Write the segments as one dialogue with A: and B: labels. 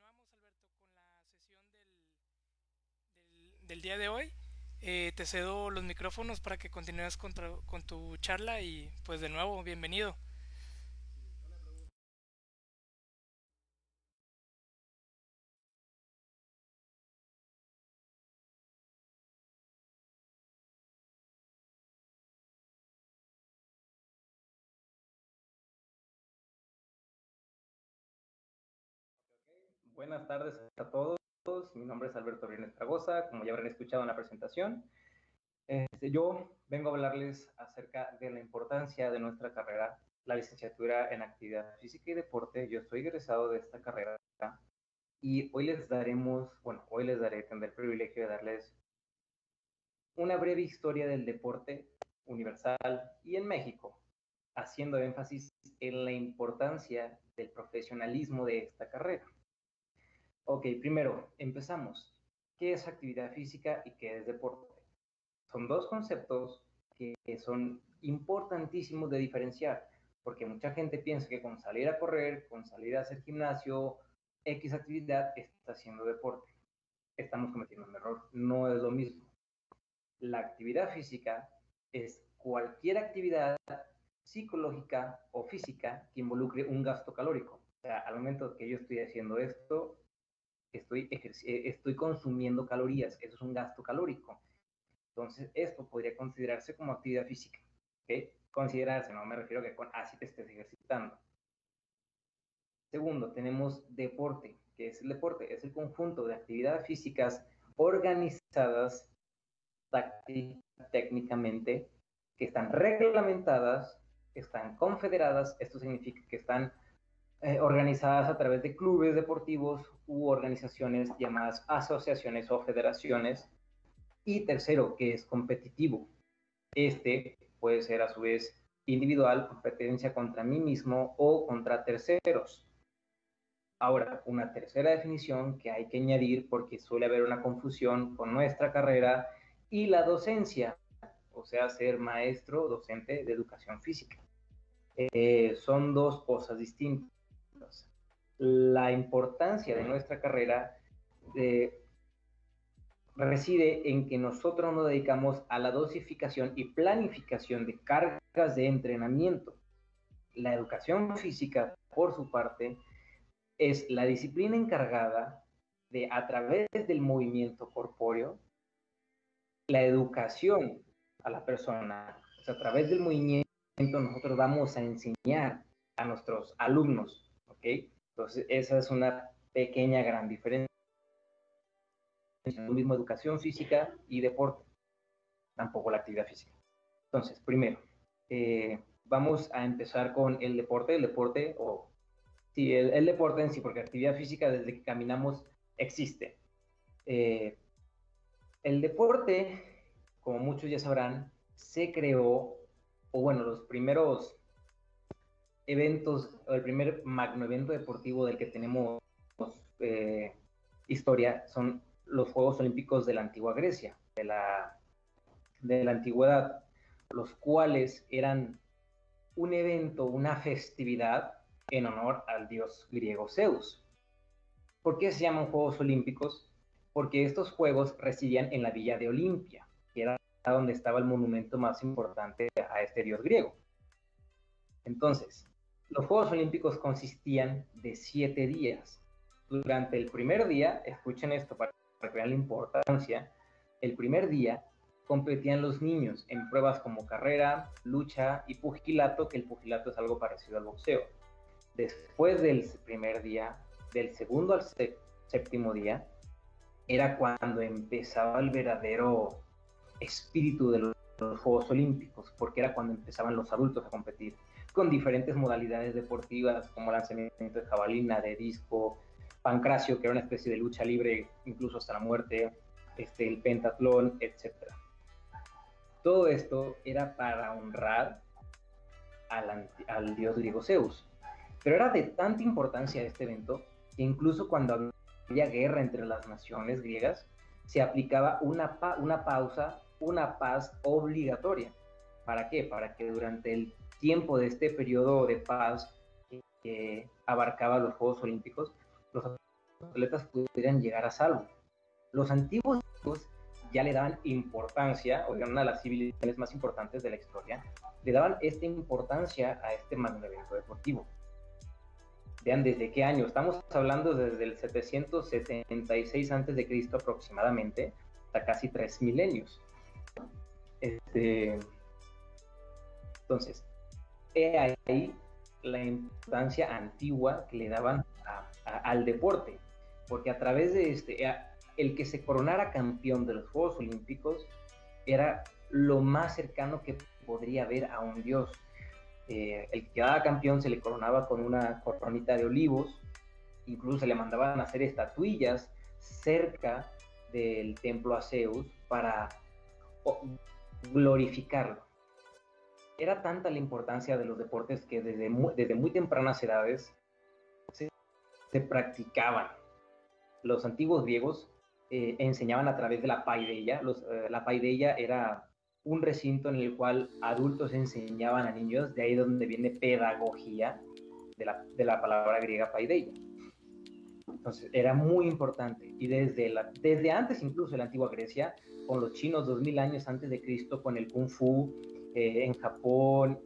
A: continuamos, Alberto, con la sesión del, del, día de hoy. Eh, te cedo los micrófonos para que continúes con, con tu charla y pues de nuevo, bienvenido.
B: Buenas tardes a todos. Mi nombre es Alberto Rines Tragosa, como ya habrán escuchado en la presentación. Este, yo vengo a hablarles acerca de la importancia de nuestra carrera, la licenciatura en actividad física y deporte. Yo estoy egresado de esta carrera y hoy les daremos, bueno, hoy les daré, tendré el privilegio de darles una breve historia del deporte universal y en México, haciendo énfasis en la importancia del profesionalismo de esta carrera. Ok, primero, empezamos. ¿Qué es actividad física y qué es deporte? Son dos conceptos que son importantísimos de diferenciar, porque mucha gente piensa que con salir a correr, con salir a hacer gimnasio, X actividad, está haciendo deporte. Estamos cometiendo un error, no es lo mismo. La actividad física es cualquier actividad psicológica o física que involucre un gasto calórico. O sea, al momento que yo estoy haciendo esto, estoy, eh, estoy consumiendo calorías, eso es un gasto calórico. Entonces, esto podría considerarse como actividad física. ¿okay? Considerarse, no me refiero a que con así te estés ejercitando. Segundo, tenemos deporte. ¿Qué es el deporte? Es el conjunto de actividades físicas organizadas técnicamente, que están reglamentadas, que están confederadas. Esto significa que están eh, organizadas a través de clubes deportivos u organizaciones llamadas asociaciones o federaciones. Y tercero, que es competitivo. Este puede ser a su vez individual, competencia contra mí mismo o contra terceros. Ahora, una tercera definición que hay que añadir porque suele haber una confusión con nuestra carrera y la docencia, o sea, ser maestro docente de educación física. Eh, son dos cosas distintas la importancia de nuestra carrera eh, reside en que nosotros nos dedicamos a la dosificación y planificación de cargas de entrenamiento. La educación física, por su parte, es la disciplina encargada de, a través del movimiento corpóreo, la educación a la persona. a través del movimiento nosotros vamos a enseñar a nuestros alumnos, ¿ok? Entonces, esa es una pequeña, gran diferencia. Lo mismo educación física y deporte, tampoco la actividad física. Entonces, primero, eh, vamos a empezar con el deporte. El deporte, o sí, el, deporte en sí, porque actividad física desde que caminamos existe. Eh, el deporte, como muchos ya sabrán, se creó, o bueno, los primeros eventos, el primer magno evento deportivo del que tenemos eh, historia son los Juegos Olímpicos de la antigua Grecia, de la, de la antigüedad, los cuales eran un evento, una festividad en honor al dios griego Zeus. ¿Por qué se llaman Juegos Olímpicos? Porque estos juegos residían en la villa de Olimpia, que era donde estaba el monumento más importante a este dios griego. Entonces, los Juegos Olímpicos consistían de siete días. Durante el primer día, escuchen esto para que vean la importancia, el primer día competían los niños en pruebas como carrera, lucha y pugilato, que el pugilato es algo parecido al boxeo. Después del primer día, del segundo al séptimo día, era cuando empezaba el verdadero espíritu de los Juegos Olímpicos, porque era cuando empezaban los adultos a competir con diferentes modalidades deportivas como lanzamiento de jabalina, de disco, pancracio, que era una especie de lucha libre incluso hasta la muerte, este, el pentatlón, etc. Todo esto era para honrar al, al dios griego Zeus. Pero era de tanta importancia este evento que incluso cuando había guerra entre las naciones griegas, se aplicaba una, una pausa, una paz obligatoria. ¿Para qué? Para que durante el tiempo de este periodo de paz que abarcaba los Juegos Olímpicos, los atletas pudieran llegar a salvo. Los antiguos ya le daban importancia, o una de las civilizaciones más importantes de la historia, le daban esta importancia a este evento deportivo. Vean desde qué año, estamos hablando desde el 776 a.C. aproximadamente, hasta casi tres milenios. Este, entonces, ahí la importancia antigua que le daban al deporte, porque a través de este, el que se coronara campeón de los Juegos Olímpicos era lo más cercano que podría haber a un dios. Eh, el que quedaba campeón se le coronaba con una coronita de olivos, incluso se le mandaban a hacer estatuillas cerca del templo a Zeus para glorificarlo. Era tanta la importancia de los deportes que desde muy, desde muy tempranas edades se, practicaban. Los antiguos griegos eh, enseñaban a través de la paideia. Eh, la paideia era un recinto en el cual adultos enseñaban a niños, de ahí donde viene pedagogía de la, de la palabra griega paideia. Entonces era muy importante y desde, la, desde antes incluso de la antigua Grecia, con los chinos 2000 años antes de Cristo, con el kung fu, eh, en Japón,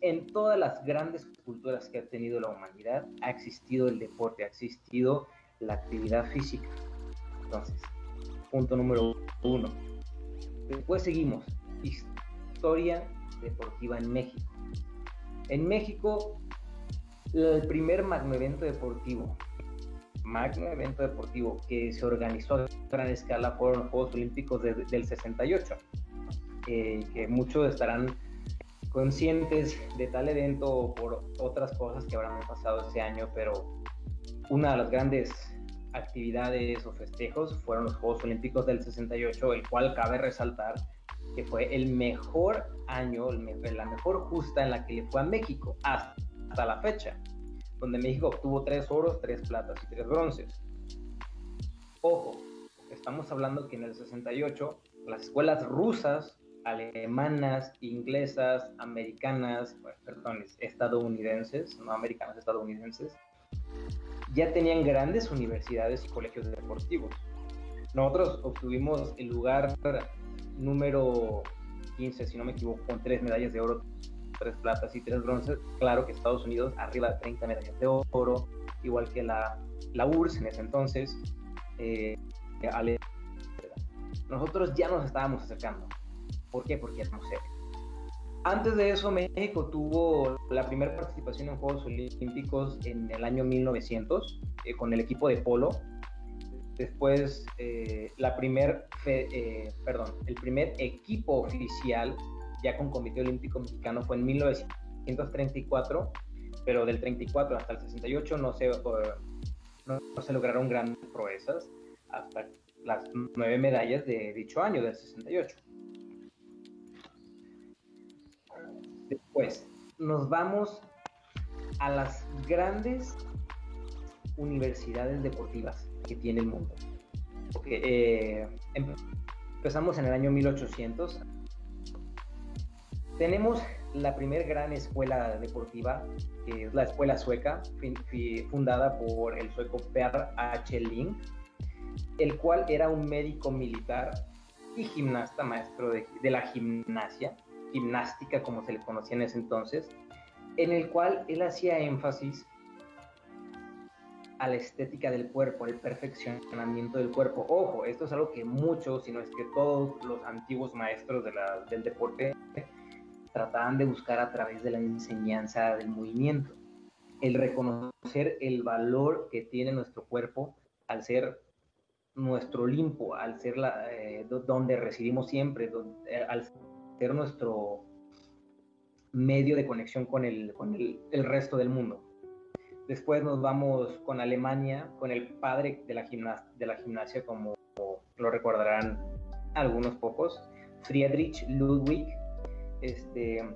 B: en todas las grandes culturas que ha tenido la humanidad, ha existido el deporte, ha existido la actividad física. Entonces, punto número uno. Después seguimos. Historia deportiva en México. En México, el primer magno evento deportivo, magno evento deportivo que se organizó a gran escala fueron los Juegos Olímpicos del 68 que muchos estarán conscientes de tal evento por otras cosas que habrán pasado ese año, pero una de las grandes actividades o festejos fueron los Juegos Olímpicos del 68, el cual cabe resaltar que fue el mejor año, la mejor justa en la que le fue a México hasta la fecha, donde México obtuvo tres oros, tres platas y tres bronces. Ojo, estamos hablando que en el 68 las escuelas rusas alemanas, inglesas, americanas, perdón, estadounidenses, no americanas, estadounidenses, ya tenían grandes universidades y colegios deportivos. Nosotros obtuvimos el lugar número 15, si no me equivoco, con tres medallas de oro, tres platas y tres bronces. Claro que Estados Unidos arriba de 30 medallas de oro, igual que la, la URSS en ese entonces. Eh, nosotros ya nos estábamos acercando. ¿Por qué? Porque es museo. Antes de eso, México tuvo la primera participación en Juegos Olímpicos en el año 1900 eh, con el equipo de polo. Después, eh, la primer, eh, perdón, el primer equipo oficial ya con Comité Olímpico Mexicano fue en 1934, pero del 34 hasta el 68 no se, no, no se lograron grandes proezas hasta las nueve medallas de dicho año, del 68. Después, nos vamos a las grandes universidades deportivas que tiene el mundo. Eh, empezamos en el año 1800. Tenemos la primera gran escuela deportiva, que es la escuela sueca, fundada por el sueco Per H. Ling, el cual era un médico militar y gimnasta, maestro de la gimnasia, gimnástica, como se le conocía en ese entonces, en el cual él hacía énfasis a la estética del cuerpo, al perfeccionamiento del cuerpo. Ojo, esto es algo que muchos, si no es que todos los antiguos maestros del deporte trataban de buscar a través de la enseñanza del movimiento. El reconocer el valor que tiene nuestro cuerpo al ser nuestro Olimpo, al ser la, eh, donde residimos siempre, donde, eh, ser nuestro medio de conexión con el, con el, resto del mundo. Después nos vamos con Alemania, con el padre de la, de la gimnasia, como lo recordarán algunos pocos, Friedrich Ludwig. Este,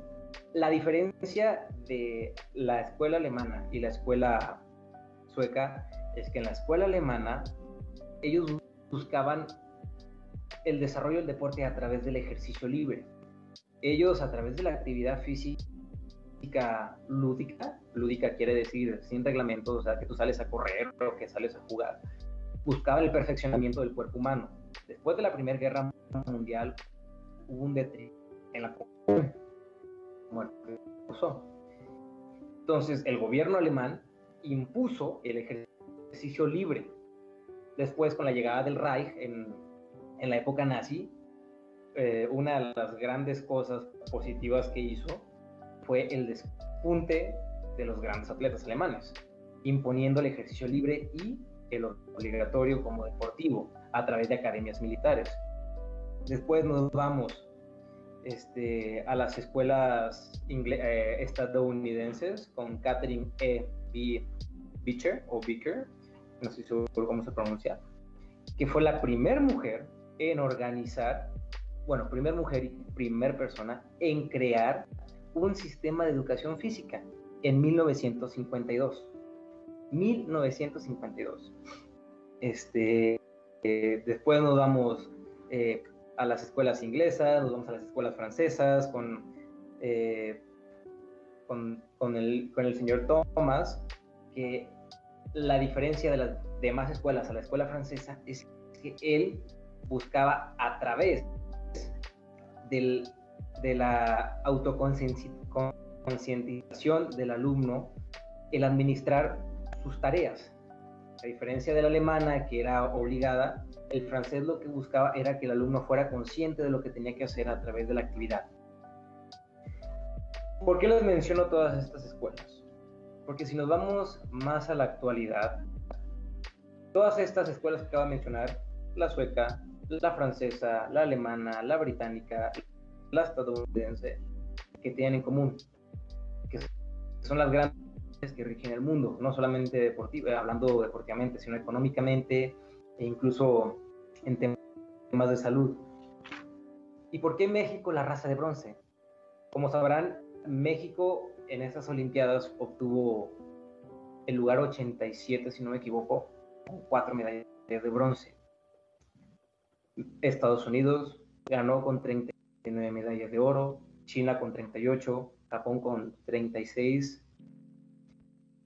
B: la diferencia de la escuela alemana y la escuela sueca es que en la escuela alemana ellos buscaban el desarrollo del deporte a través del ejercicio libre ellos a través de la actividad física lúdica, lúdica quiere decir sin reglamentos, o sea, que tú sales a correr o que sales a jugar, buscaban el perfeccionamiento del cuerpo humano. Después de la Primera Guerra Mundial hubo un deterioro en la bueno, Entonces el gobierno alemán impuso el ejercicio libre. Después, con la llegada del Reich en, en la época nazi, eh, una de las grandes cosas positivas que hizo fue el despunte de los grandes atletas alemanes, imponiendo el ejercicio libre y el obligatorio como deportivo a través de academias militares. Después nos vamos este, a las escuelas eh, estadounidenses con Catherine E. B. Beecher o Beecher, no sé cómo se pronuncia, que fue la primera mujer en organizar, bueno, primer mujer y primer persona en crear un sistema de educación física en 1952. 1952. Este, eh, después nos vamos eh, a las escuelas inglesas, nos vamos a las escuelas francesas eh, con, con, el, con el señor Thomas, que la diferencia de las demás escuelas a la escuela francesa es que él buscaba a través de la autoconcientización del alumno el administrar sus tareas. A diferencia de la alemana, que era obligada, el francés lo que buscaba era que el alumno fuera consciente de lo que tenía que hacer a través de la actividad. ¿Por qué les menciono todas estas escuelas? Porque si nos vamos más a la actualidad, todas estas escuelas que acabo de mencionar, la sueca, la francesa, la alemana, la británica, la estadounidense, que tienen en común, que son las grandes que rigen el mundo, no solamente deportivo, eh, hablando deportivamente, sino económicamente e incluso en temas de salud. ¿Y por qué México la raza de bronce? Como sabrán, México en estas Olimpiadas obtuvo el lugar 87, si no me equivoco, con cuatro medallas de bronce. Estados Unidos ganó con 39 medallas de oro, China con 38, Japón con 36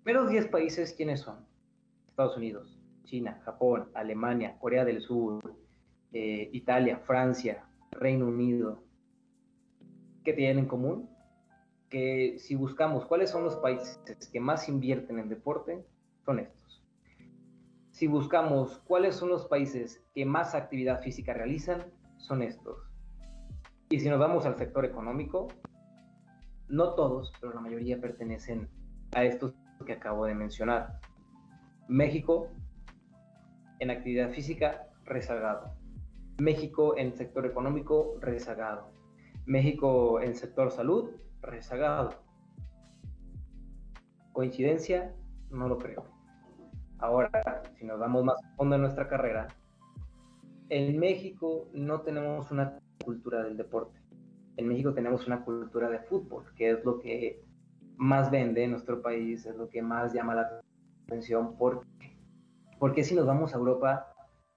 B: Menos 10 países, ¿quiénes son? Estados Unidos, China, Japón, Alemania, Corea del Sur, eh, Italia, Francia, Reino Unido. ¿Qué tienen en común? Que si buscamos cuáles son los países que más invierten en deporte, son estos. Si buscamos cuáles son los países que más actividad física realizan, son estos. Y si nos vamos al sector económico, no todos, pero la mayoría pertenecen a estos que acabo de mencionar. México en actividad física rezagado. México en sector económico rezagado. México en sector salud rezagado. ¿Coincidencia? No lo creo. Ahora, si nos vamos más fondo en nuestra carrera, en México no tenemos una cultura del deporte. En México tenemos una cultura de fútbol, que es lo que más vende en nuestro país, es lo que más llama la atención. ¿Por qué? Porque si nos vamos a Europa,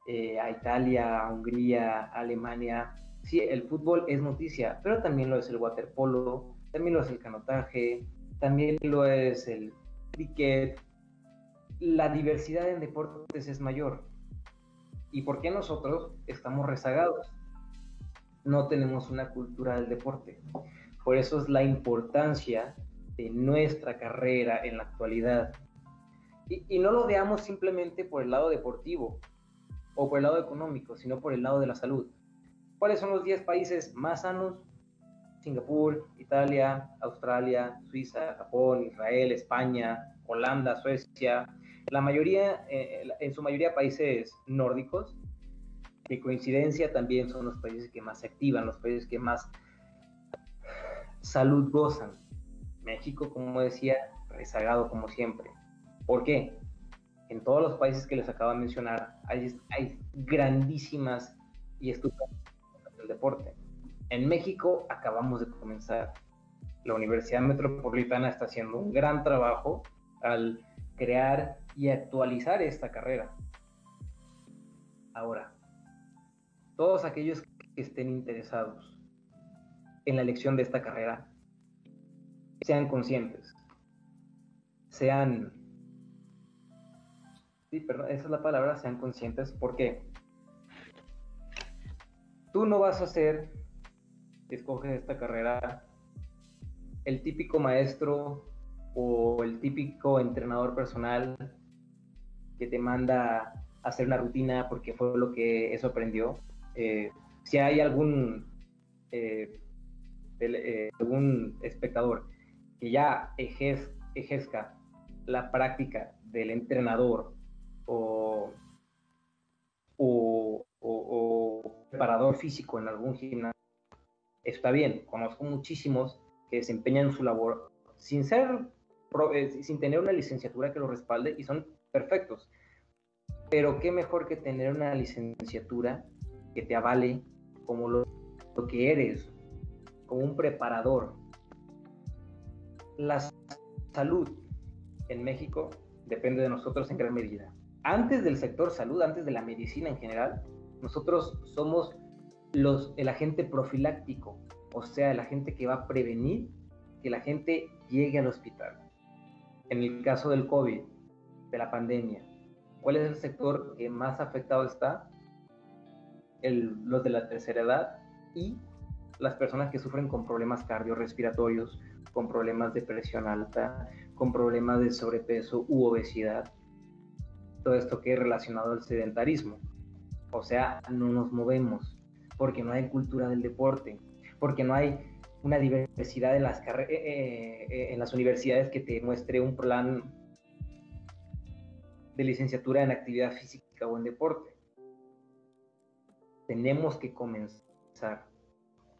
B: eh, a Italia, a Hungría, a Alemania, sí, el fútbol es noticia, pero también lo es el waterpolo, también lo es el canotaje, también lo es el cricket. La diversidad en deportes es mayor. ¿Y por qué nosotros estamos rezagados? No tenemos una cultura del deporte. Por eso es la importancia de nuestra carrera en la actualidad. Y, no lo veamos simplemente por el lado deportivo o por el lado económico, sino por el lado de la salud. ¿Cuáles son los 10 países más sanos? Singapur, Italia, Australia, Suiza, Japón, Israel, España, Holanda, Suecia, la mayoría, eh, en su mayoría países nórdicos, que coincidencia también son los países que más se activan, los países que más salud gozan. México, como decía, rezagado como siempre. ¿Por qué? En todos los países que les acabo de mencionar hay, hay grandísimas y estupendas del deporte. En México acabamos de comenzar. La Universidad Metropolitana está haciendo un gran trabajo al crear y actualizar esta carrera. Ahora, todos aquellos que estén interesados en la elección de esta carrera, sean conscientes, sean, sí, perdón, esa es la palabra, sean conscientes, ¿por qué? tú no vas a ser, si escoges esta carrera, el típico maestro o el típico entrenador personal que te manda a hacer una rutina porque fue lo que eso aprendió. Eh, si hay algún, eh, eh, algún espectador que ya ejerza la práctica del entrenador o, o, o, preparador físico en algún gimnasio, está bien. Conozco muchísimos que desempeñan su labor sin ser sin tener una licenciatura que lo respalde y son perfectos. Pero qué mejor que tener una licenciatura que te avale como lo, lo que eres, como un preparador. La salud en México depende de nosotros en gran medida. Antes del sector salud, antes de la medicina en general, nosotros somos los, el agente profiláctico, o sea, el agente que va a prevenir que la gente llegue al hospital. En el caso del COVID, de la pandemia, ¿cuál es el sector que más afectado está? los de la tercera edad y las personas que sufren con problemas cardiorrespiratorios, con problemas de presión alta, con problemas de sobrepeso u obesidad. Todo esto que es relacionado al sedentarismo. O sea, no nos movemos porque no hay cultura del deporte, porque no hay una diversidad en las, eh, eh, eh, en las universidades que te muestre un plan de licenciatura en actividad física o en deporte. Tenemos que comenzar.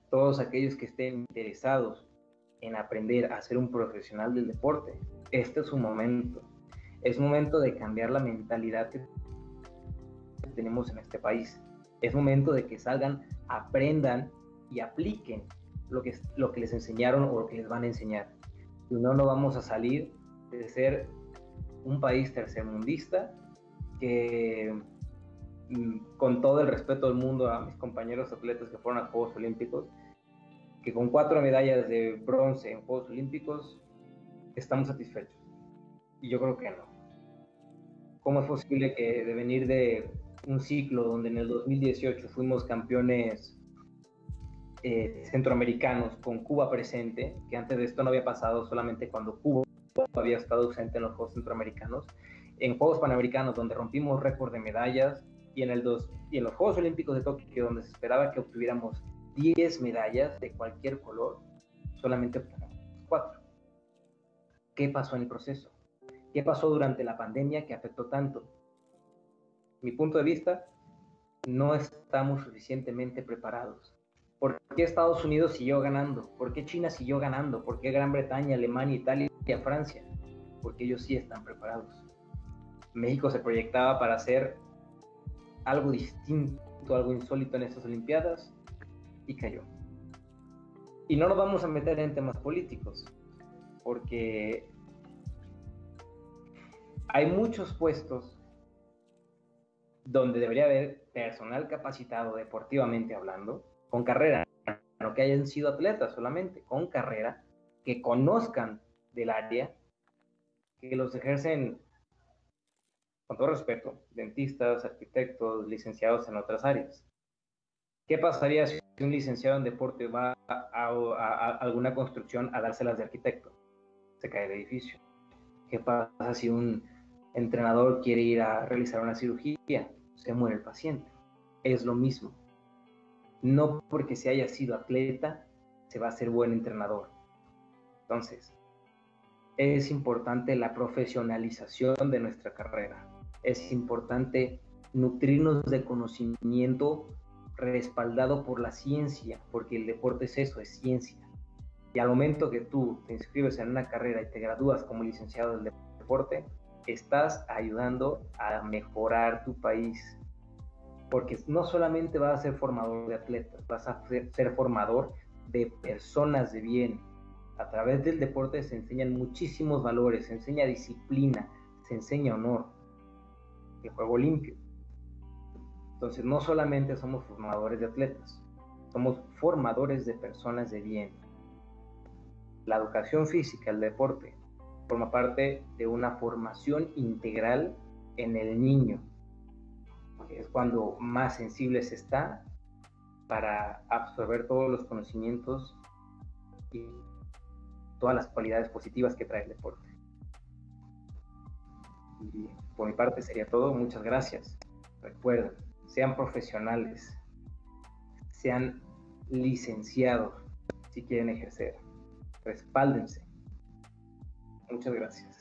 B: Todos aquellos que estén interesados en aprender a ser un profesional del deporte, este es su momento. Es momento de cambiar la mentalidad que tenemos en este país. Es momento de que salgan, aprendan y apliquen lo que, lo que les enseñaron o lo que les van a enseñar. Si no, no vamos a salir de ser un país tercermundista que, mm, con todo el respeto del mundo a mis compañeros atletas que fueron a Juegos Olímpicos, que con cuatro medallas de bronce en Juegos Olímpicos estamos satisfechos. Y yo creo que no. ¿Cómo es posible que de venir de un ciclo donde en el 2018 fuimos campeones eh, centroamericanos con Cuba presente, que antes de esto no había pasado solamente cuando Cuba había estado ausente en los Juegos Centroamericanos, en Juegos Panamericanos donde rompimos récord de medallas y en, el dos, y en los Juegos Olímpicos de Tokio donde se esperaba que obtuviéramos 10 medallas de cualquier color, solamente obtuvimos 4. ¿Qué pasó en el proceso? ¿Qué pasó durante la pandemia que afectó tanto? Mi punto de vista, no estamos suficientemente preparados ¿Por qué Estados Unidos siguió ganando? ¿Por qué China siguió ganando? ¿Por qué Gran Bretaña, Alemania, Italia, Francia? Porque ellos sí están preparados. México se proyectaba para hacer algo distinto, algo insólito en estas Olimpiadas y cayó. Y no nos vamos a meter en temas políticos, porque hay muchos puestos donde debería haber personal capacitado deportivamente hablando, con carrera, no que hayan sido atletas solamente, con carrera, que conozcan del área, que los ejercen con todo respeto, dentistas, arquitectos, licenciados en otras áreas. ¿Qué pasaría si un licenciado en deporte va a, alguna construcción a dárselas de arquitecto? Se cae el edificio. ¿Qué pasa si un entrenador quiere ir a realizar una cirugía? Se muere el paciente. Es lo mismo no porque se haya sido atleta se va a ser buen entrenador. Entonces, es importante la profesionalización de nuestra carrera. Es importante nutrirnos de conocimiento respaldado por la ciencia, porque el deporte es eso, es ciencia. Y al momento que tú te inscribes en una carrera y te gradúas como licenciado del deporte, estás ayudando a mejorar tu país, porque no solamente vas a ser formador de atletas, vas a ser, formador de personas de bien. A través del deporte se enseñan muchísimos valores, se enseña disciplina, se enseña honor, el juego limpio. Entonces no solamente somos formadores de atletas, somos formadores de personas de bien. La educación física, el deporte, forma parte de una formación integral en el niño, es cuando más sensible se está para absorber todos los conocimientos y todas las cualidades positivas que trae el deporte. Y por mi parte sería todo. Muchas gracias. Recuerden, sean profesionales, sean licenciados si quieren ejercer. Respáldense. Muchas gracias.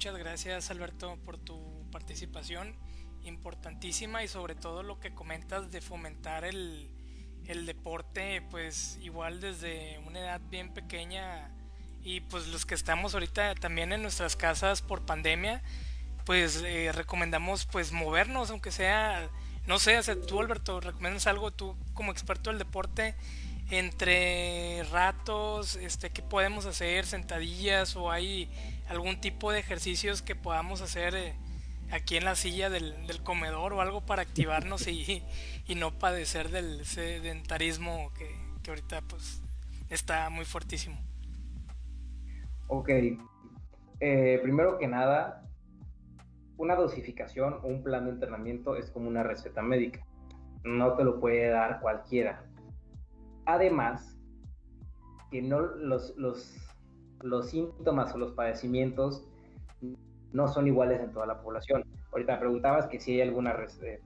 A: Muchas gracias Alberto por tu participación importantísima y sobre todo lo que comentas de fomentar el, el deporte pues igual desde una edad bien pequeña y pues los que estamos ahorita también en nuestras casas por pandemia pues eh, recomendamos pues movernos aunque sea no sé, tú Alberto recomiendas algo tú como experto del deporte entre ratos este qué podemos hacer sentadillas o hay algún tipo de ejercicios que podamos hacer eh, aquí en la silla del, comedor o algo para activarnos y, no padecer del sedentarismo que, ahorita pues está muy fuertísimo.
B: Ok, eh, primero que nada, una dosificación o un plan de entrenamiento es como una receta médica. No te lo puede dar cualquiera. Además, que no los, los los síntomas o los padecimientos no son iguales en toda la población. Ahorita preguntabas que si hay alguna eh,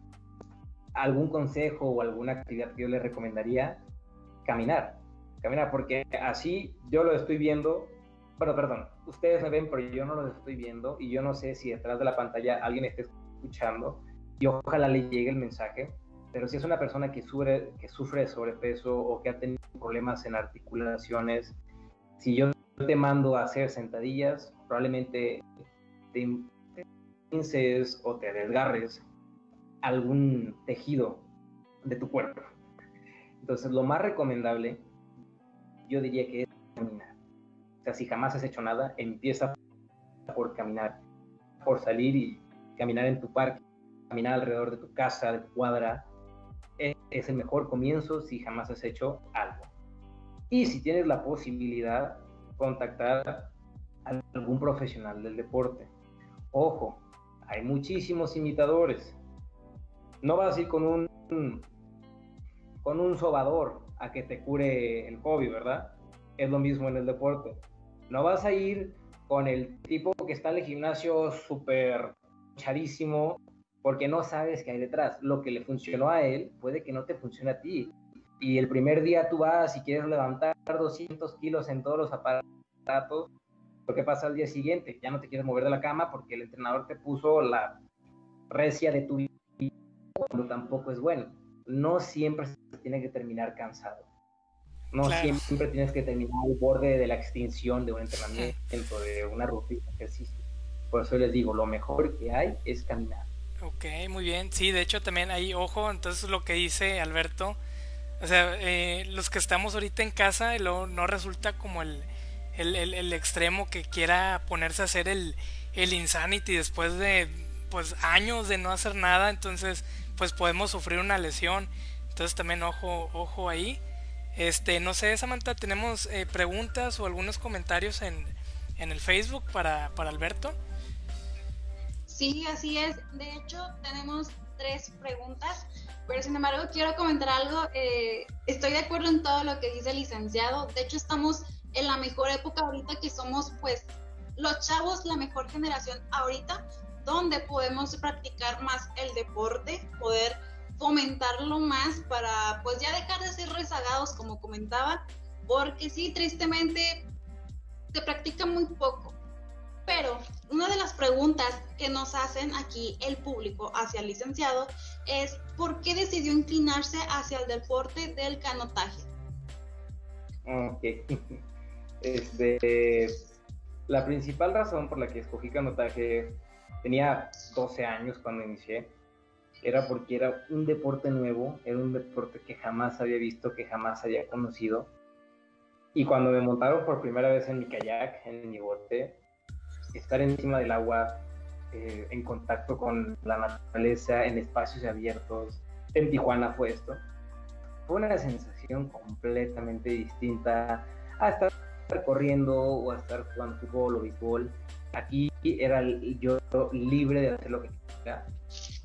B: algún consejo o alguna actividad que yo le recomendaría, caminar. Caminar, porque así yo lo estoy viendo. Bueno, perdón, ustedes me ven, pero yo no lo estoy viendo y yo no sé si detrás de la pantalla alguien esté escuchando y ojalá le llegue el mensaje. Pero si es una persona que sufre, que sufre de sobrepeso o que ha tenido problemas en articulaciones, si yo te mando a hacer sentadillas, probablemente te pinces o te desgarres algún tejido de tu cuerpo. Entonces, lo más recomendable, yo diría que es caminar. O sea, si jamás has hecho nada, empieza por caminar, por salir y caminar en tu parque, caminar alrededor de tu casa, de tu cuadra. Es el mejor comienzo si jamás has hecho algo. Y si tienes la posibilidad, contactar a algún profesional del deporte. Ojo, hay muchísimos imitadores. No vas a ir con un con un sobador a que te cure el hobby, ¿verdad? Es lo mismo en el deporte. No vas a ir con el tipo que está en el gimnasio súper charísimo porque no sabes qué hay detrás. Lo que le funcionó a él puede que no te funcione a ti y el primer día tú vas y quieres levantar 200 kilos en todos los aparatos, lo que pasa al día siguiente, ya no te quieres mover de la cama porque el entrenador te puso la recia de tu vida, cuando tampoco es bueno. No siempre se tiene que terminar cansado. No siempre tienes que terminar al borde de la extinción de un entrenamiento, de una rutina de ejercicio. Por eso les digo, lo mejor que hay es caminar.
A: Ok, muy bien. Sí, de hecho también hay, ojo, entonces lo que dice Alberto, o sea, eh, los que estamos ahorita en casa, luego no resulta como el, el, extremo que quiera ponerse a hacer el, el insanity después de pues años de no hacer nada, entonces pues podemos sufrir una lesión. Entonces también ojo, ojo ahí. Este, no sé, Samantha, tenemos eh, preguntas o algunos comentarios en, en el Facebook para, para Alberto.
C: Sí, así es. De hecho, tenemos tres preguntas. Pero sin embargo, quiero comentar algo. Eh, estoy de acuerdo en todo lo que dice el licenciado. De hecho, estamos en la mejor época ahorita que somos, pues, los chavos, la mejor generación ahorita, donde podemos practicar más el deporte, poder fomentarlo más para, pues, ya dejar de ser rezagados, como comentaba, porque sí, tristemente, se practica muy poco. Pero una de las preguntas que nos hacen aquí el público hacia el licenciado es ¿por qué decidió inclinarse hacia el deporte del canotaje?
B: Ok. Este, la principal razón por la que escogí canotaje, tenía 12 años cuando inicié, era porque era un deporte nuevo, era un deporte que jamás había visto, que jamás había conocido. Y cuando me montaron por primera vez en mi kayak, en mi bote, estar encima del agua, eh, en contacto con la naturaleza, en espacios abiertos. En Tijuana fue esto. Fue una sensación completamente distinta a estar corriendo o a estar jugando fútbol o béisbol. Aquí era yo libre de hacer lo que quisiera.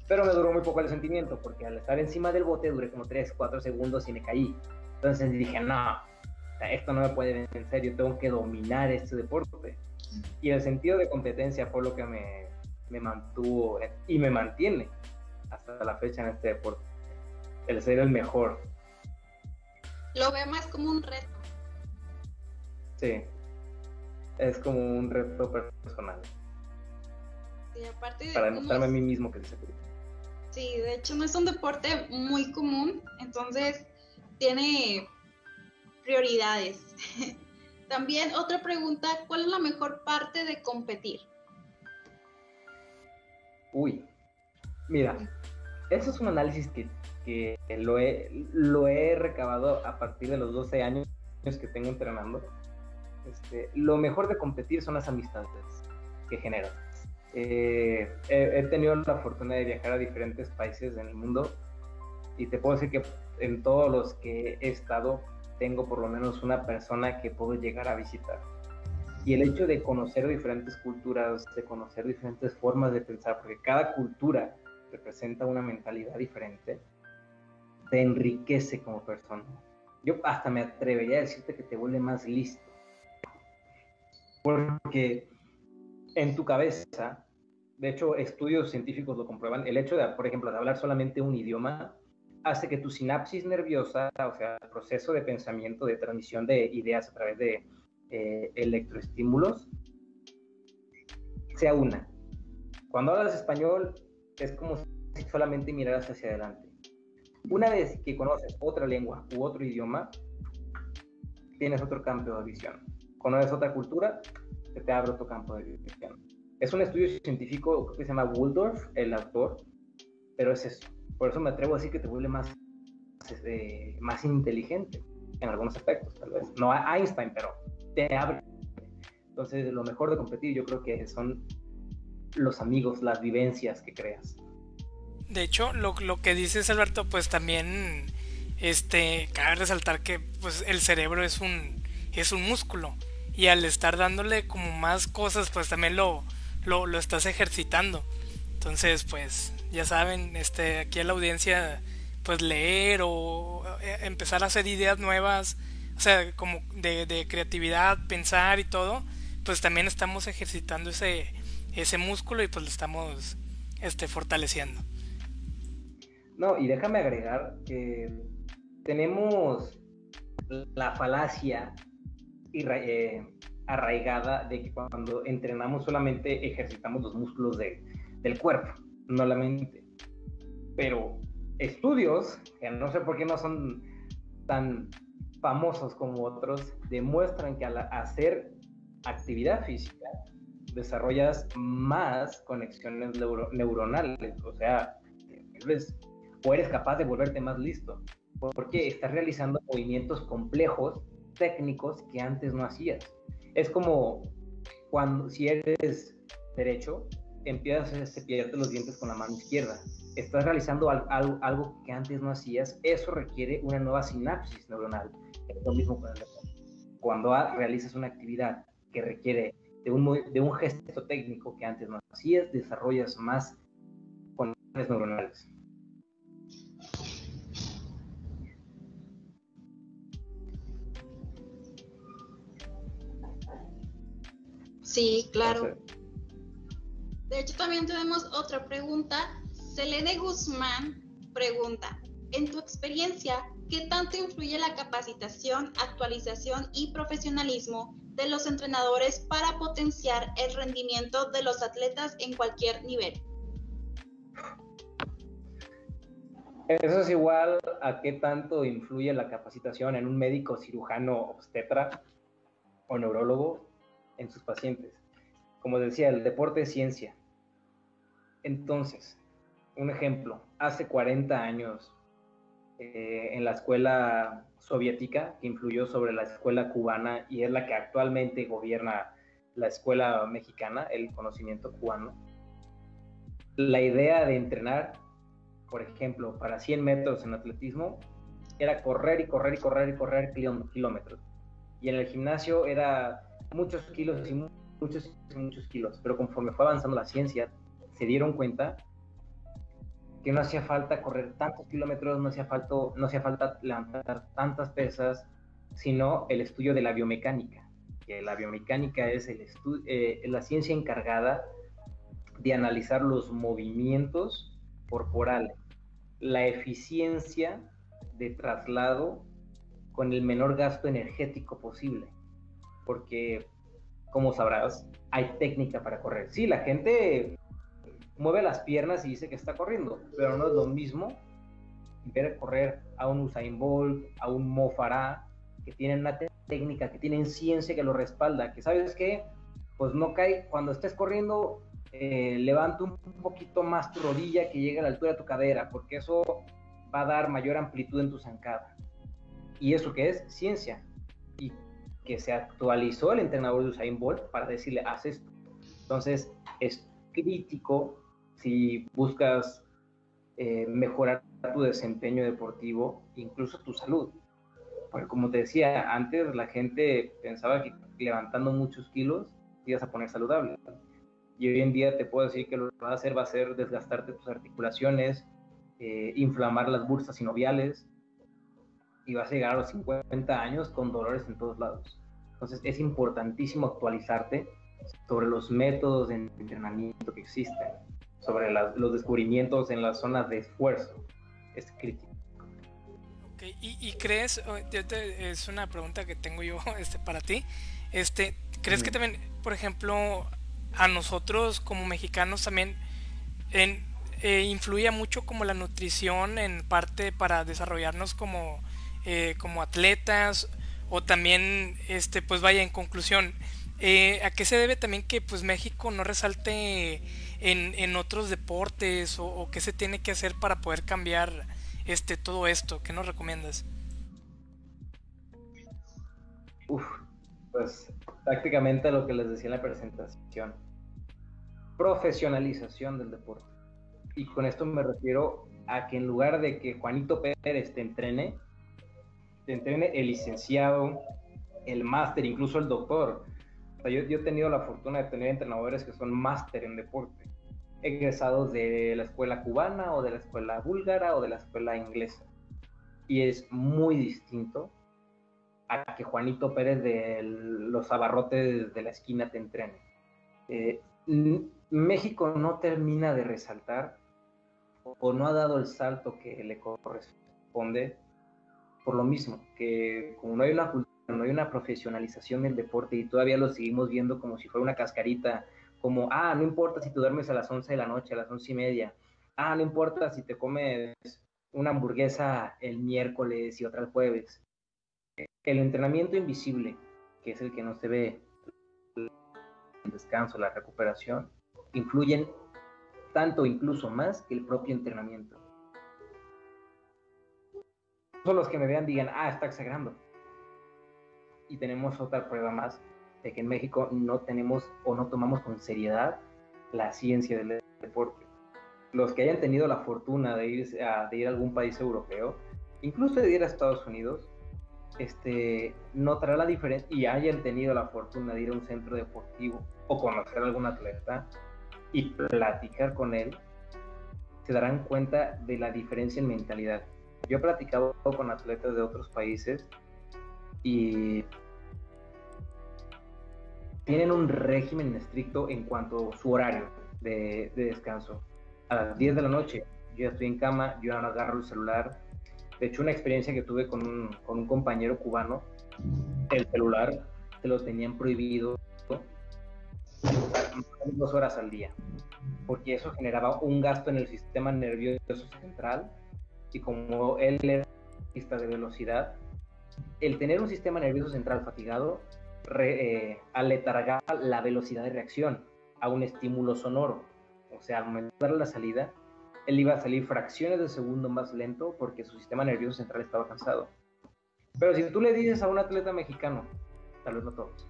B: Pero me duró muy poco el sentimiento, porque al estar encima del bote duré como 3, 4 segundos y me caí. Entonces dije, no, esto no me puede vencer, yo tengo que dominar este deporte. Y el sentido de competencia fue lo que me, me mantuvo y me mantiene hasta la fecha en este deporte. El ser el mejor.
C: Lo veo más como un reto.
B: Sí, es como un reto personal.
C: Sí, aparte de
B: para demostrarme a mí mismo que se
C: Sí, de hecho no es un deporte muy común, entonces tiene prioridades. También otra pregunta, ¿cuál es la mejor parte de competir?
B: Uy, mira, eso es un análisis que, lo, he, lo he recabado a partir de los 12 años que tengo entrenando. Este, lo mejor de competir son las amistades que generas. Eh, he, tenido la fortuna de viajar a diferentes países en el mundo y te puedo decir que en todos los que he estado tengo por lo menos una persona que puedo llegar a visitar. Y el hecho de conocer diferentes culturas, de conocer diferentes formas de pensar, porque cada cultura representa una mentalidad diferente, te enriquece como persona. Yo hasta me atrevería a decirte que te vuelve más listo. Porque en tu cabeza, de hecho estudios científicos lo comprueban, el hecho de, por ejemplo, de hablar solamente un idioma hace que tu sinapsis nerviosa, o sea, el proceso de pensamiento, de transmisión de ideas a través de eh, electroestímulos, sea una. Cuando hablas español es como si solamente miraras hacia adelante. Una vez que conoces otra lengua u otro idioma, tienes otro campo de visión. Conoces otra cultura, se te abre otro campo de visión. Es un estudio científico que se llama Waldorf, el autor, pero es eso por eso me atrevo a decir que te vuelve más, este, más inteligente en algunos aspectos, tal vez. No a Einstein, pero te abre. Entonces, lo mejor de competir yo creo que son los amigos, las vivencias que creas.
A: De hecho, lo, lo que dices, Alberto, pues también este, cabe resaltar que pues, el cerebro es un, es un músculo. Y al estar dándole como más cosas, pues también lo, lo, lo estás ejercitando. Entonces, pues ya saben, este, aquí a la audiencia, pues leer o eh, empezar a hacer ideas nuevas, o sea, como de, creatividad, pensar y todo, pues también estamos ejercitando ese, ese músculo y pues lo estamos este, fortaleciendo.
B: No, y déjame agregar que tenemos la falacia eh, arraigada de que cuando entrenamos solamente ejercitamos los músculos del cuerpo no la mente. Pero estudios, que no sé por qué no son tan famosos como otros, demuestran que al hacer actividad física desarrollas más conexiones neuronales, o sea, o eres capaz de volverte más listo, porque estás realizando movimientos complejos, técnicos que antes no hacías. Es como cuando si eres derecho, empiezas a cepillarte los dientes con la mano izquierda. Estás realizando algo, algo, que antes no hacías. Eso requiere una nueva sinapsis neuronal. Es lo mismo con el Cuando realizas una actividad que requiere de un, de un gesto técnico que antes no hacías, desarrollas más conexiones neuronales.
C: Sí, claro. De hecho, también tenemos otra pregunta. Selene Guzmán pregunta, en tu experiencia, ¿qué tanto influye la capacitación, actualización y profesionalismo de los entrenadores para potenciar el rendimiento de los atletas en cualquier nivel?
B: Eso es igual a qué tanto influye la capacitación en un médico cirujano obstetra o neurólogo en sus pacientes. Como decía, el deporte es ciencia. Entonces, un ejemplo, hace 40 años, eh, en la escuela soviética, que influyó sobre la escuela cubana y es la que actualmente gobierna la escuela mexicana, el conocimiento cubano, la idea de entrenar, por ejemplo, para 100 metros en atletismo, era correr y correr y correr y correr kilómetros. Y en el gimnasio era muchos kilos y muchos, muchos kilos. Pero conforme fue avanzando la ciencia, se dieron cuenta que no hacía falta correr tantos kilómetros, no hacía falta, no hacía falta levantar tantas pesas, sino el estudio de la biomecánica. Que la biomecánica es el eh, la ciencia encargada de analizar los movimientos corporales, la eficiencia de traslado con el menor gasto energético posible. Porque, como sabrás, hay técnica para correr. Sí, la gente mueve las piernas y dice que está corriendo, pero no es lo mismo ver correr a un Usain Bolt, a un Mo Farah, que tienen una técnica, que tienen ciencia que lo respalda, que sabes que, pues no cae, cuando estés corriendo, eh, levanta un poquito más tu rodilla que llegue a la altura de tu cadera, porque eso va a dar mayor amplitud en tu zancada. ¿Y eso que es? Ciencia. Y que se actualizó el entrenador de Usain Bolt para decirle, haz esto. Entonces, es crítico si buscas eh, mejorar tu desempeño deportivo, incluso tu salud. Porque como te decía, antes la gente pensaba que levantando muchos kilos te ibas a poner saludable. Y hoy en día te puedo decir que lo que va a hacer va a ser desgastarte tus articulaciones, eh, inflamar las bursas sinoviales y vas a llegar a los 50 años con dolores en todos lados. Entonces es importantísimo actualizarte sobre los métodos de entrenamiento que existen, sobre los descubrimientos en las zonas de esfuerzo. Es crítico.
A: Okay. ¿Y, crees, oh, es una pregunta que tengo yo este, para ti, este, ¿crees que también, por ejemplo, a nosotros como mexicanos también en, eh, influye mucho como la nutrición en parte para desarrollarnos como, eh, como atletas o también este pues vaya en conclusión eh, a qué se debe también que pues México no resalte en, en otros deportes o, qué se tiene que hacer para poder cambiar este todo esto qué nos recomiendas
B: Uf, pues prácticamente lo que les decía en la presentación profesionalización del deporte. Y con esto me refiero a que en lugar de que Juanito Pérez te entrene, te entrene el licenciado, el máster, incluso el doctor. yo, yo, he tenido la fortuna de tener entrenadores que son máster en deporte, egresados de la escuela cubana o de la escuela búlgara o de la escuela inglesa. Y es muy distinto a que Juanito Pérez de los abarrotes de la esquina te entrene. Eh, México no termina de resaltar o no ha dado el salto que le corresponde por lo mismo, que como no hay una no hay una profesionalización del deporte y todavía lo seguimos viendo como si fuera una cascarita, como, ah, no importa si te duermes a las 11 de la noche, a las once y media, ah, no importa si te comes una hamburguesa el miércoles y otra el jueves. El entrenamiento invisible, que es el que no se ve, el descanso, la recuperación, influyen tanto incluso más que el propio entrenamiento. Son los que me vean digan, ah, está exagerando. Y tenemos otra prueba más de que en México no tenemos o no tomamos con seriedad la ciencia del deporte. Los que hayan tenido la fortuna de ir a, de ir a algún país europeo, incluso de ir a Estados Unidos, este, notará la diferencia y hayan tenido la fortuna de ir a un centro deportivo o conocer a algún atleta, y platicar con él, se darán cuenta de la diferencia en mentalidad. Yo he platicado con atletas de otros países y tienen un régimen estricto en cuanto a su horario de, descanso. A las 10 de la noche yo ya estoy en cama, yo ya no agarro el celular. De hecho, una experiencia que tuve con un, con un compañero cubano, el celular se lo tenían prohibido dos horas al día, porque eso generaba un gasto en el sistema nervioso central y como él es de velocidad, el tener un sistema nervioso central fatigado re, eh, la velocidad de reacción a un estímulo sonoro. O sea, al la salida, él iba a salir fracciones de segundo más lento porque su sistema nervioso central estaba cansado. Pero si tú le dices a un atleta mexicano, tal vez no todos,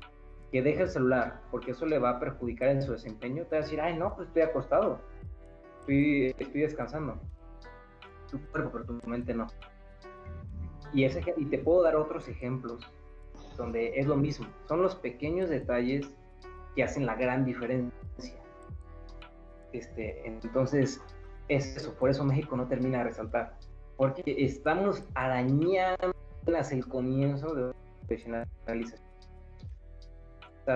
B: que deje el celular, porque eso le va a perjudicar en su desempeño, te va a decir, ay, no, pues estoy acostado, estoy, estoy descansando. Tu cuerpo, pero tu mente no. Y, ese, y te puedo dar otros ejemplos donde es lo mismo. Son los pequeños detalles que hacen la gran diferencia. Este, entonces, es eso, por eso México no termina de resaltar, porque estamos arañando el comienzo de la profesionalización.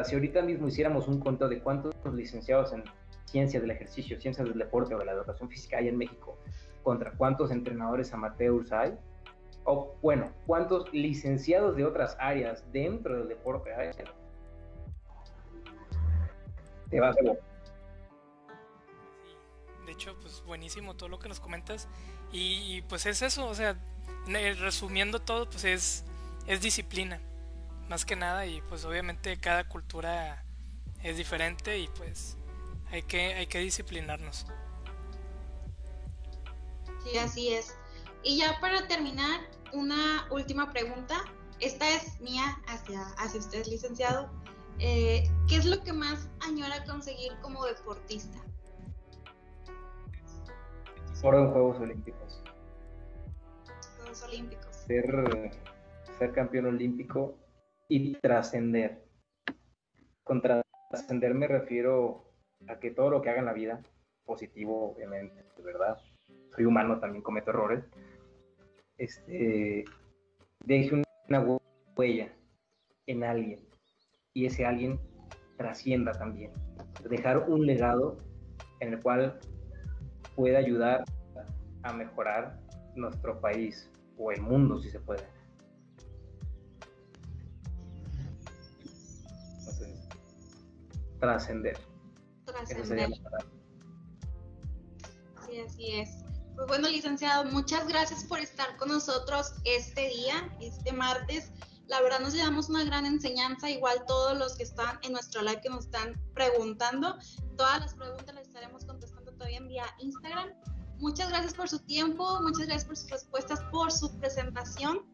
B: Si ahorita mismo hiciéramos un conteo de cuántos licenciados en ciencias del ejercicio, ciencias del deporte o de la educación física hay en México, contra cuántos entrenadores amateurs hay, o bueno, cuántos licenciados de otras áreas dentro del deporte hay, te vas a ver.
A: De hecho, pues buenísimo todo lo que nos comentas. Y, pues es eso, o sea, resumiendo todo, pues es, es disciplina, más que nada. Y pues obviamente cada cultura es diferente y pues hay que, hay que disciplinarnos.
C: Sí, así es. Y ya para terminar, una última pregunta. Esta es mía hacia, hacia usted, licenciado. Eh, ¿Qué es lo que más añora conseguir como deportista?
B: Oro en Juegos Olímpicos.
C: Juegos Olímpicos.
B: Ser, ser campeón olímpico y trascender. Con trascender me refiero a que todo lo que haga en la vida, positivo obviamente, de verdad, soy humano, también cometo errores, este, deje una huella en alguien y ese alguien trascienda también. Dejar un legado en el cual pueda ayudar a mejorar nuestro país o el mundo, si se puede. trascender.
C: Trascender. Sí, así es. Pues bueno, licenciado, muchas gracias por estar con nosotros este día, este martes. La verdad nos llevamos una gran enseñanza, igual todos los que están en nuestro live que nos están preguntando. Todas las preguntas las estaremos contestando todavía en vía Instagram. Muchas gracias por su tiempo, muchas gracias por sus respuestas, por su presentación.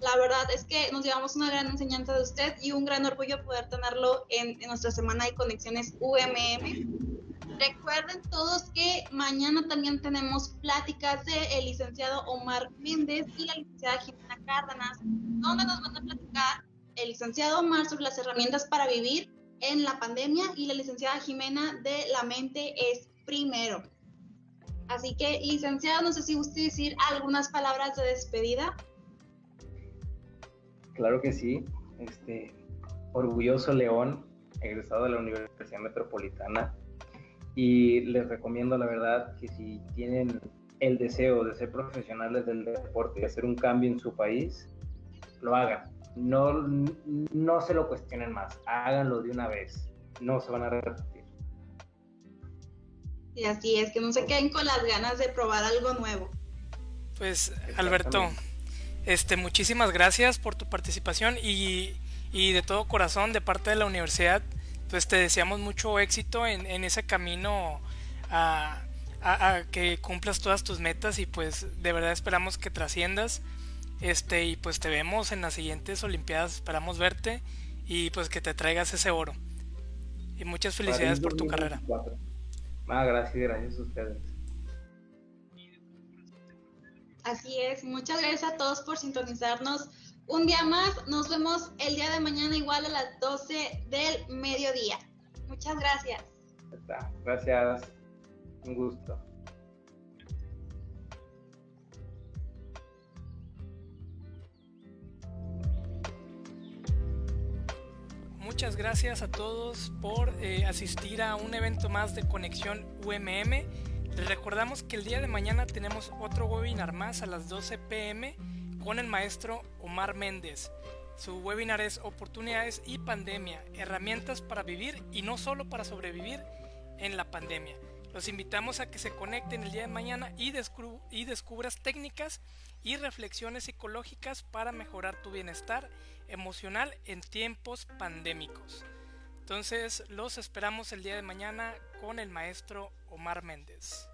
C: La verdad es que nos llevamos una gran enseñanza de usted y un gran orgullo poder tenerlo en, en nuestra semana de conexiones UMM. Recuerden todos que mañana también tenemos pláticas del el licenciado Omar Méndez y la licenciada Jimena Cárdenas, donde nos van a platicar el licenciado Omar sobre las herramientas para vivir en la pandemia y la licenciada Jimena de La mente es primero. Así que, licenciado, no sé si usted decir algunas palabras de despedida.
B: Claro que sí. Este, orgulloso León, egresado de la Universidad Metropolitana, y les recomiendo la verdad que si tienen el deseo de ser profesionales del deporte y hacer un cambio en su país, lo hagan. No, no se lo cuestionen más, háganlo de una vez, no se van a repetir.
C: Y así es, que no se queden con las ganas de probar algo nuevo.
A: Pues Alberto, este, muchísimas gracias por tu participación y, y de todo corazón de parte de la universidad pues te deseamos mucho éxito en, ese camino a, que cumplas todas tus metas y pues de verdad esperamos que trasciendas. Este y pues te vemos en las siguientes olimpiadas esperamos verte y pues que te traigas ese oro. Y muchas felicidades por tu carrera.
B: ah, gracias gracias a ustedes.
C: Así es muchas gracias a todos por sintonizarnos un día más. Nos vemos el día de mañana igual a las 12 del mediodía. Muchas gracias.
B: Gracias. Un gusto.
A: Muchas gracias a todos por eh, asistir a un evento más de Conexión UMM. Les recordamos que el día de mañana tenemos otro webinar más a las 12 pm con el maestro Omar Méndez. Su webinar es Oportunidades y Pandemia, herramientas para vivir y no solo para sobrevivir en la pandemia. Los invitamos a que se conecten el día de mañana y, y descubras técnicas y reflexiones psicológicas para mejorar tu bienestar emocional en tiempos pandémicos. Entonces los esperamos el día de mañana con el maestro Omar Méndez.